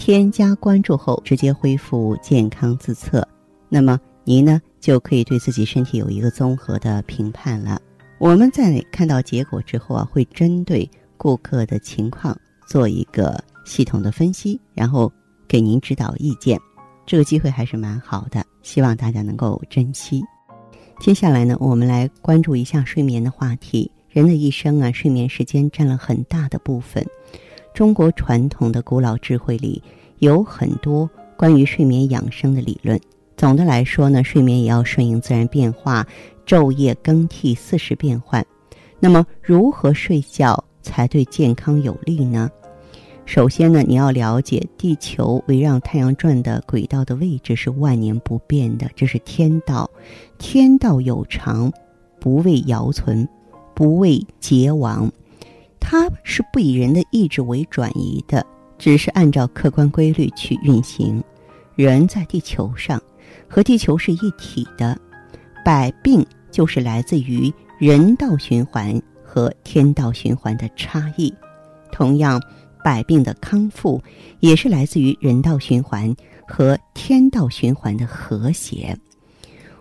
添加关注后，直接恢复健康自测，那么您呢就可以对自己身体有一个综合的评判了。我们在看到结果之后啊，会针对顾客的情况做一个系统的分析，然后给您指导意见。这个机会还是蛮好的，希望大家能够珍惜。接下来呢，我们来关注一下睡眠的话题。人的一生啊，睡眠时间占了很大的部分。中国传统的古老智慧里有很多关于睡眠养生的理论。总的来说呢，睡眠也要顺应自然变化，昼夜更替，四时变换。那么，如何睡觉才对健康有利呢？首先呢，你要了解地球围绕太阳转的轨道的位置是万年不变的，这是天道。天道有常，不为尧存，不为桀亡。它是不以人的意志为转移的，只是按照客观规律去运行。人在地球上，和地球是一体的，百病就是来自于人道循环和天道循环的差异。同样，百病的康复也是来自于人道循环和天道循环的和谐。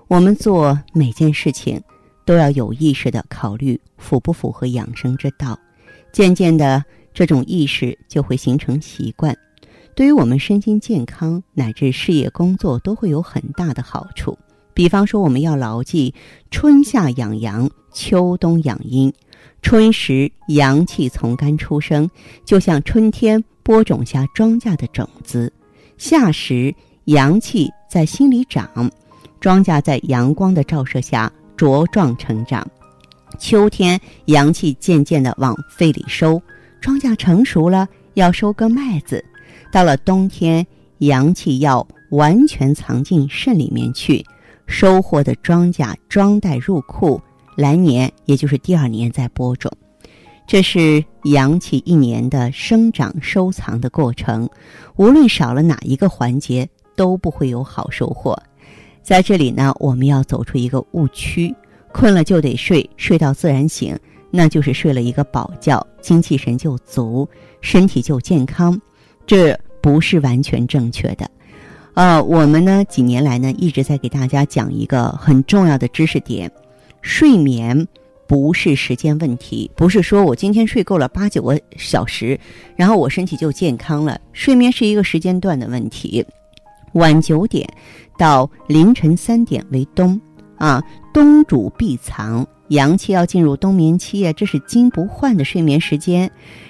我们做每件事情，都要有意识的考虑符不符合养生之道。渐渐的，这种意识就会形成习惯，对于我们身心健康乃至事业工作都会有很大的好处。比方说，我们要牢记“春夏养阳，秋冬养阴”。春时阳气从肝出生，就像春天播种下庄稼的种子；夏时阳气在心里长，庄稼在阳光的照射下茁壮成长。秋天阳气渐渐的往肺里收，庄稼成熟了，要收割麦子；到了冬天，阳气要完全藏进肾里面去，收获的庄稼装袋入库，来年也就是第二年再播种。这是阳气一年的生长收藏的过程，无论少了哪一个环节，都不会有好收获。在这里呢，我们要走出一个误区。困了就得睡，睡到自然醒，那就是睡了一个饱觉，精气神就足，身体就健康，这不是完全正确的。呃，我们呢几年来呢一直在给大家讲一个很重要的知识点：睡眠不是时间问题，不是说我今天睡够了八九个小时，然后我身体就健康了。睡眠是一个时间段的问题，晚九点到凌晨三点为冬。啊，冬主必藏，阳气要进入冬眠期啊，这是金不换的睡眠时间。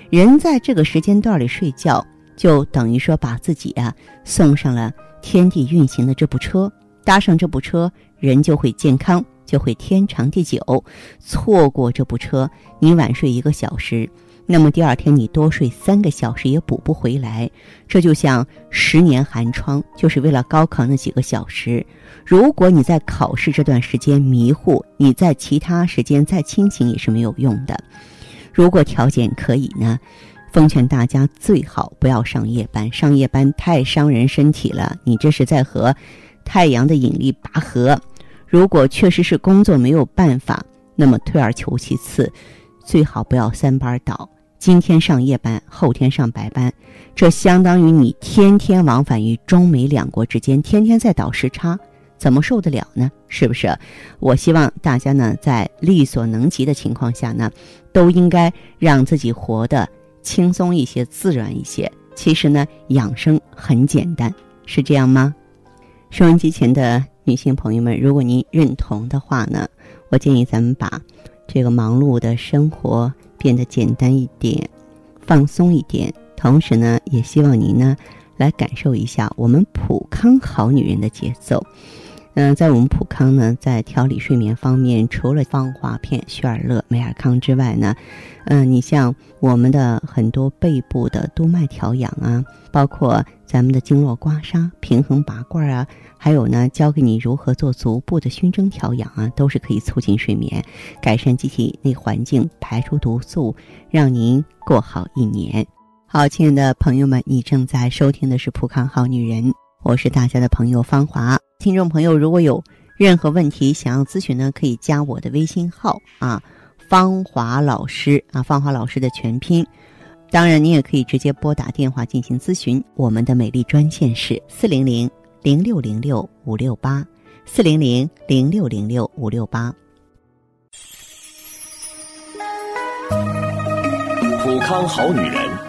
人在这个时间段里睡觉，就等于说把自己啊送上了天地运行的这部车，搭上这部车，人就会健康，就会天长地久。错过这部车，你晚睡一个小时。那么第二天你多睡三个小时也补不回来，这就像十年寒窗，就是为了高考那几个小时。如果你在考试这段时间迷糊，你在其他时间再清醒也是没有用的。如果条件可以呢，奉劝大家最好不要上夜班，上夜班太伤人身体了。你这是在和太阳的引力拔河。如果确实是工作没有办法，那么退而求其次，最好不要三班倒。今天上夜班，后天上白班，这相当于你天天往返于中美两国之间，天天在倒时差，怎么受得了呢？是不是？我希望大家呢，在力所能及的情况下呢，都应该让自己活得轻松一些、自然一些。其实呢，养生很简单，是这样吗？收音机前的女性朋友们，如果您认同的话呢，我建议咱们把这个忙碌的生活。变得简单一点，放松一点，同时呢，也希望您呢来感受一下我们普康好女人的节奏。嗯，在我们普康呢，在调理睡眠方面，除了芳华片、雪尔乐、美尔康之外呢，嗯，你像我们的很多背部的督脉调养啊，包括咱们的经络刮痧、平衡拔罐啊，还有呢，教给你如何做足部的熏蒸调养啊，都是可以促进睡眠、改善机体内环境、排出毒素，让您过好一年。好，亲爱的朋友们，你正在收听的是普康好女人，我是大家的朋友芳华。听众朋友，如果有任何问题想要咨询呢，可以加我的微信号啊，芳华老师啊，芳华老师的全拼。当然，你也可以直接拨打电话进行咨询。我们的美丽专线是四零零零六零六五六八，四零零零六零六五六八。普康好女人，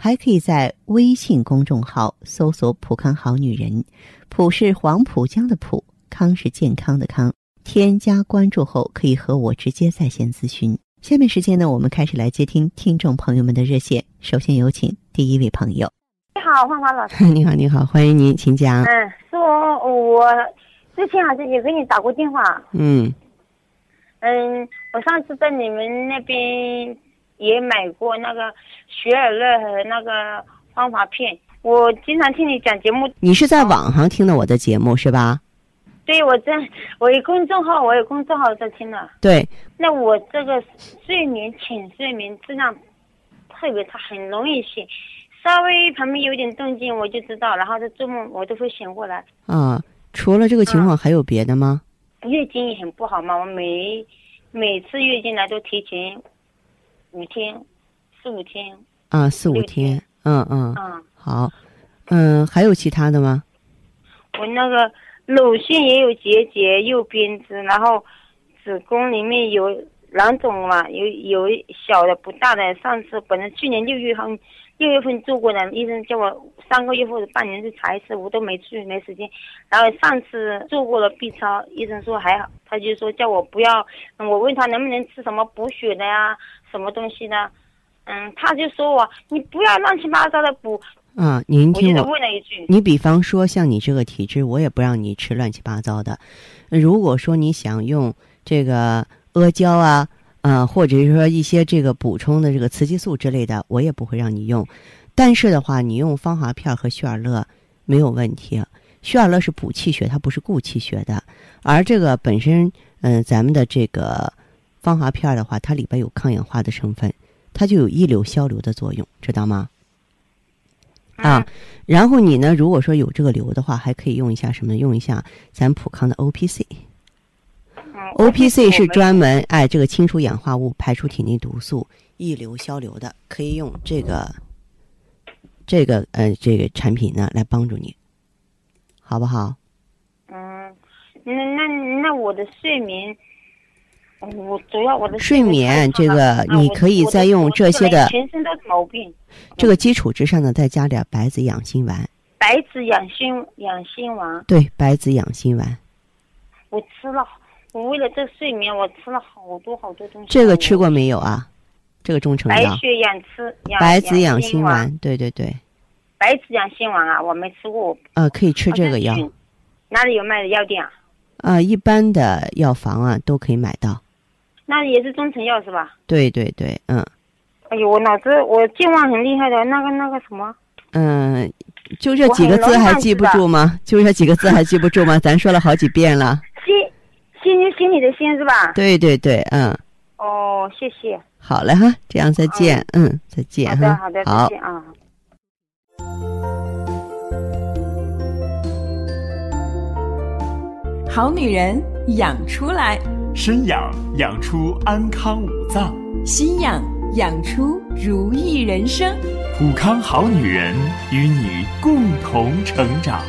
还可以在微信公众号搜索“浦康好女人”，浦是黄浦江的浦，康是健康的康。添加关注后，可以和我直接在线咨询。下面时间呢，我们开始来接听听众朋友们的热线。首先有请第一位朋友。你好，花花老师。你好，你好，欢迎您，请讲。嗯，是我，我之前好像也给你打过电话。嗯。嗯，我上次在你们那边。也买过那个雪尔乐和那个芳华片，我经常听你讲节目。你是在网上听的我的节目是吧？对，我在 我有公众号，我有公众号在听的。对。那我这个睡眠浅睡眠质量特别差，很容易醒，稍微旁边有点动静我就知道，然后在做梦我都会醒过来。啊，除了这个情况还有别的吗？月经也很不好嘛，我每每次月经来都提前。五天，四五天啊，四五天，嗯嗯嗯，好，嗯，还有其他的吗？我那个乳腺也有结节，右边子，然后子宫里面有囊肿嘛，有有小的不大的。上次本来去年六月份六月份做过的，医生叫我三个月或者半年去查一次，我都没去，没时间。然后上次做过了 B 超，医生说还好，他就说叫我不要。我问他能不能吃什么补血的呀？什么东西呢？嗯，他就说我，你不要乱七八糟的补。啊，您听我。问了一句。你比方说像你这个体质，我也不让你吃乱七八糟的。如果说你想用这个阿胶啊，啊，或者是说一些这个补充的这个雌激素之类的，我也不会让你用。但是的话，你用芳华片和旭尔乐没有问题。旭尔乐是补气血，它不是固气血的。而这个本身，嗯，咱们的这个。芳华片的话，它里边有抗氧化的成分，它就有一流消瘤的作用，知道吗？啊，然后你呢，如果说有这个瘤的话，还可以用一下什么？用一下咱普康的 O P C，O P C 是专门哎这个清除氧化物、排出体内毒素、一流消瘤的，可以用这个这个呃这个产品呢来帮助你，好不好？嗯，那那那我的睡眠。我主要我的睡眠，这个你可以再用这些的，全身都是毛病。这个基础之上呢，再加点白子养心丸。白子养心养心丸。对，白子养心丸。我吃了，我为了这睡眠，我吃了好多好多东西。这个吃过没有啊？这个中成药。白血养吃。白子养心丸，对对对。白子养心丸啊，我没吃过。呃，可以吃这个药。哪里有卖的药店啊？啊，一般的药房啊都可以买到。那也是中成药是吧？对对对，嗯。哎呦，我脑子我健忘很厉害的，那个那个什么？嗯，就这几个字还记不住吗？就这几个字还记不住吗？咱说了好几遍了。心心就心里的心是吧？对对对，嗯。哦，谢谢。好嘞哈，这样再见。嗯，再见哈。好的，好的，再见啊。好女人养出来，身养养出安康五脏，心养养出如意人生。普康好女人与你共同成长。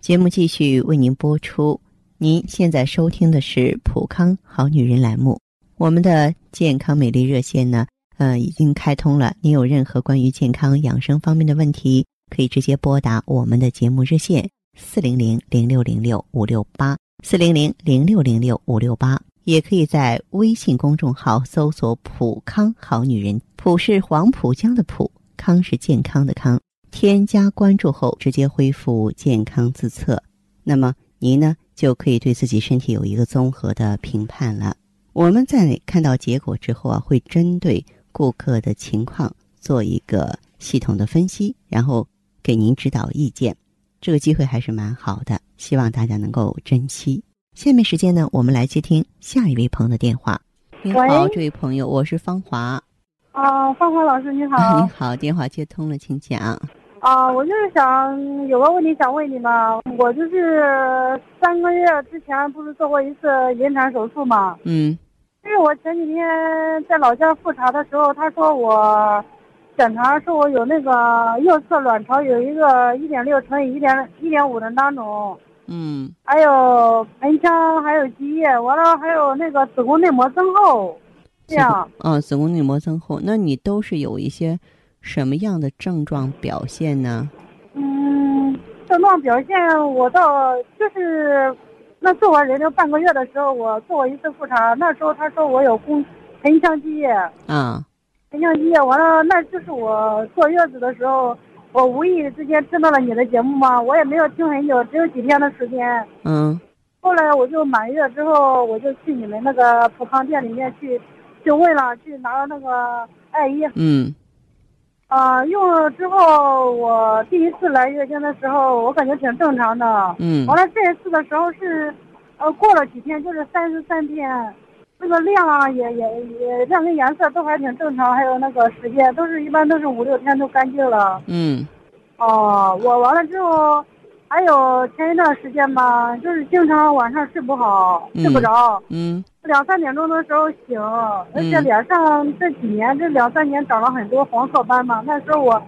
节目继续为您播出。您现在收听的是《普康好女人》栏目。我们的健康美丽热线呢，呃，已经开通了。您有任何关于健康养生方面的问题，可以直接拨打我们的节目热线四零零零六零六五六八四零零零六零六五六八，也可以在微信公众号搜索“普康好女人”，普是黄浦江的普，康是健康的康。添加关注后，直接恢复健康自测，那么您呢就可以对自己身体有一个综合的评判了。我们在看到结果之后啊，会针对顾客的情况做一个系统的分析，然后给您指导意见。这个机会还是蛮好的，希望大家能够珍惜。下面时间呢，我们来接听下一位朋友的电话。您好，这位朋友，我是芳华。啊，芳华老师你好。你好，电话接通了，请讲。啊，我就是想有个问题想问你嘛，我就是三个月之前不是做过一次引产手术嘛？嗯。就是我前几天在老家复查的时候，他说我检查说我有那个右侧卵巢有一个一点六乘以一点一点五的囊肿。嗯。还有盆腔，还有积液，完了还有那个子宫内膜增厚，这样。嗯，子宫内膜增厚，那你都是有一些什么样的症状表现呢？嗯，症状表现我倒就是那做完人流半个月的时候，我做过一次复查，那时候他说我有宫盆腔积液。啊。盆腔积液完了，那就是我坐月子的时候，我无意之间听到了你的节目嘛，我也没有听很久，只有几天的时间。嗯。后来我就满月之后，我就去你们那个普康店里面去，去问了，去拿了那个艾叶。嗯。啊，用了之后，我第一次来月经的时候，我感觉挺正常的。嗯。完了，这一次的时候是，呃，过了几天就是三十三天，那个量啊也也也量跟颜色都还挺正常，还有那个时间都是一般都是五六天都干净了。嗯。哦，我完了之后，还有前一段时间吧，就是经常晚上睡不好，睡不着。嗯。两三点钟的时候醒，而且脸上这几年这两三年长了很多黄褐斑嘛。那时候我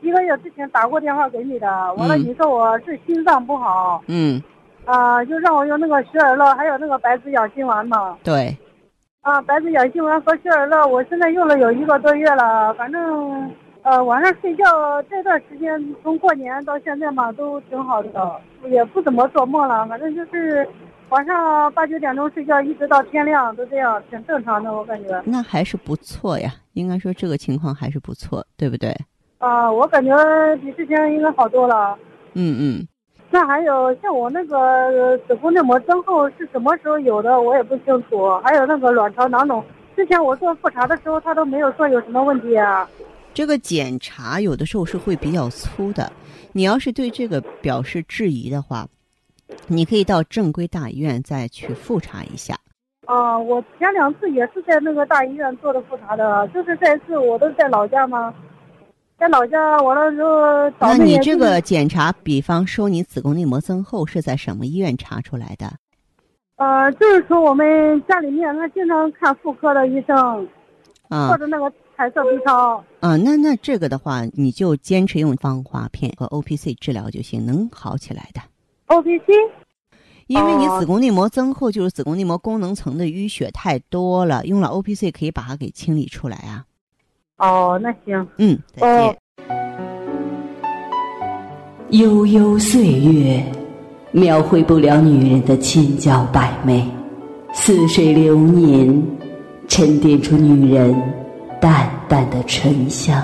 一个月之前打过电话给你的，完了你说我是心脏不好。嗯。啊，就让我用那个雪尔乐，还有那个白子养心丸嘛。对。啊，白子养心丸和雪尔乐，我现在用了有一个多月了。反正呃，晚上睡觉这段时间，从过年到现在嘛，都挺好的，也不怎么做梦了。反正就是。晚上八九点钟睡觉，一直到天亮都这样，挺正常的，我感觉。那还是不错呀，应该说这个情况还是不错，对不对？啊，我感觉比之前应该好多了。嗯嗯。那还有像我那个子宫内膜增厚是什么时候有的，我也不清楚。还有那个卵巢囊肿，之前我做复查的时候，他都没有说有什么问题啊。这个检查有的时候是会比较粗的，你要是对这个表示质疑的话。你可以到正规大医院再去复查一下。啊，我前两次也是在那个大医院做的复查的，就是这次我都是在老家吗？在老家完了之后，那你这个检查，比方说你子宫内膜增厚是在什么医院查出来的？呃，就是说我们家里面，他经常看妇科的医生，啊，或者那个彩色 B 超。啊，那那这个的话，你就坚持用芳华片和 O P C 治疗就行，能好起来的。O P C，因为你子宫内膜增厚，就是子宫内膜功能层的淤血太多了，用了 O P C 可以把它给清理出来啊。哦，那行。嗯，再见。悠悠岁月，描绘不了女人的千娇百媚；似水流年，沉淀出女人淡淡的醇香。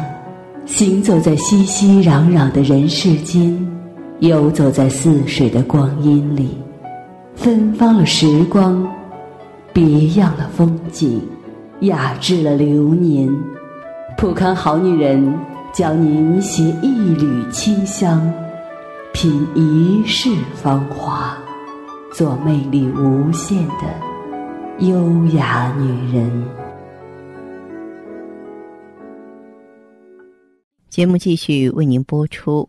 行走在熙熙攘攘的人世间。游走在似水的光阴里，芬芳了时光，别样了风景，雅致了流年。普康好女人教您携一缕清香，品一世芳华，做魅力无限的优雅女人。节目继续为您播出。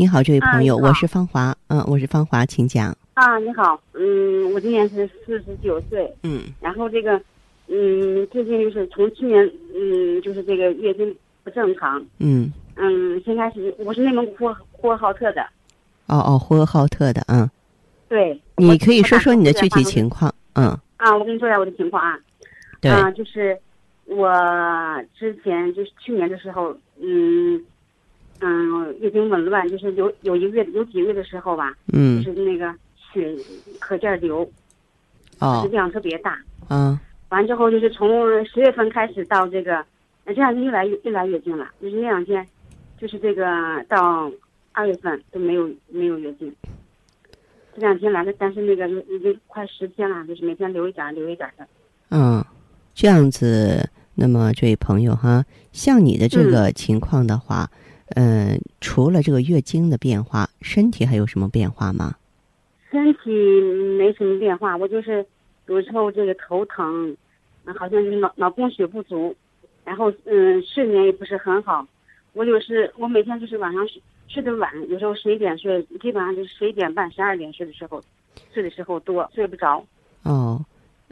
你好，这位朋友，我是芳华，嗯，我是芳华，请讲。啊，你好，嗯，我今年是四十九岁，嗯，然后这个，嗯，最近就是从去年，嗯，就是这个月经不正常，嗯，嗯，先开始我是内蒙古呼呼和浩特的，哦哦，呼和浩特的，嗯，对，你可以说说你的具体情况，嗯，啊，我跟你说一下我的情况啊，对，啊，就是我之前就是去年的时候，嗯。嗯，月经紊乱，就是有有一个月有几个月的时候吧，嗯，就是那个血可劲儿流，哦，质量特别大，嗯，完之后就是从十月份开始到这个，这两天又来又来月经了，就是那两天，就是这个到二月份都没有没有月经，这两天来的，但是那个已经快十天了，就是每天流一点流一点的。嗯，这样子，那么这位朋友哈，像你的这个情况的话。嗯，除了这个月经的变化，身体还有什么变化吗？身体没什么变化，我就是有时候这个头疼，好像是脑脑供血不足，然后嗯，睡眠也不是很好。我就是我每天就是晚上睡睡得晚，有时候十一点睡，基本上就是十一点半、十二点睡的时候，睡的时候多，睡不着。哦，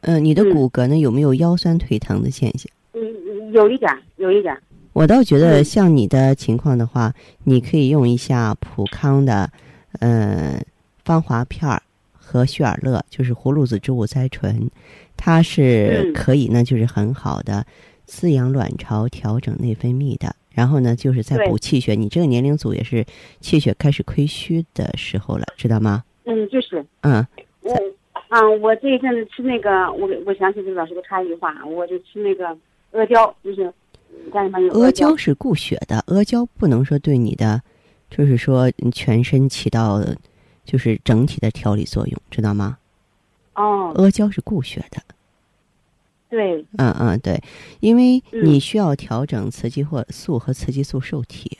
嗯，你的骨骼呢有没有腰酸腿疼的现象？嗯，有一点，有一点。我倒觉得像你的情况的话，你可以用一下普康的，呃，芳华片儿和血尔乐，就是葫芦籽植物甾醇，它是可以呢，就是很好的滋养卵巢、调整内分泌的。然后呢，就是在补气血。你这个年龄组也是气血开始亏虚的时候了，知道吗？嗯，就是。嗯。我啊，我这一阵子吃那个，我我想起这个老师给我插一句话，我就吃那个阿胶，就是。阿胶是固血的，阿胶不能说对你的，就是说全身起到就是整体的调理作用，知道吗？哦，阿胶是固血的。对。嗯嗯，对，因为你需要调整雌激素和雌激素受体。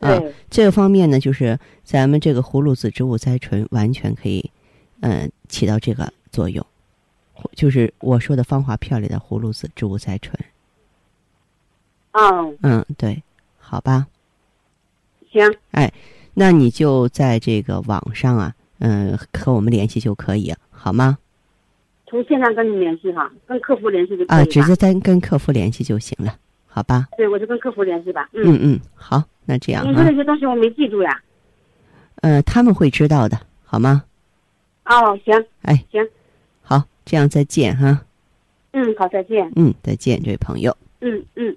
对。这个方面呢，就是咱们这个葫芦籽植物甾醇完全可以，嗯，起到这个作用，就是我说的芳华片里的葫芦籽植物甾醇。嗯嗯，对，好吧，行，哎，那你就在这个网上啊，嗯，和我们联系就可以，好吗？从线上跟你联系哈，跟客服联系就啊，直接跟跟客服联系就行了，好吧？对，我就跟客服联系吧。嗯嗯，好，那这样。你说那些东西我没记住呀。呃，他们会知道的，好吗？哦，行，哎，行，好，这样再见哈。嗯，好，再见。嗯，再见，这位朋友。嗯嗯。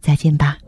再见吧。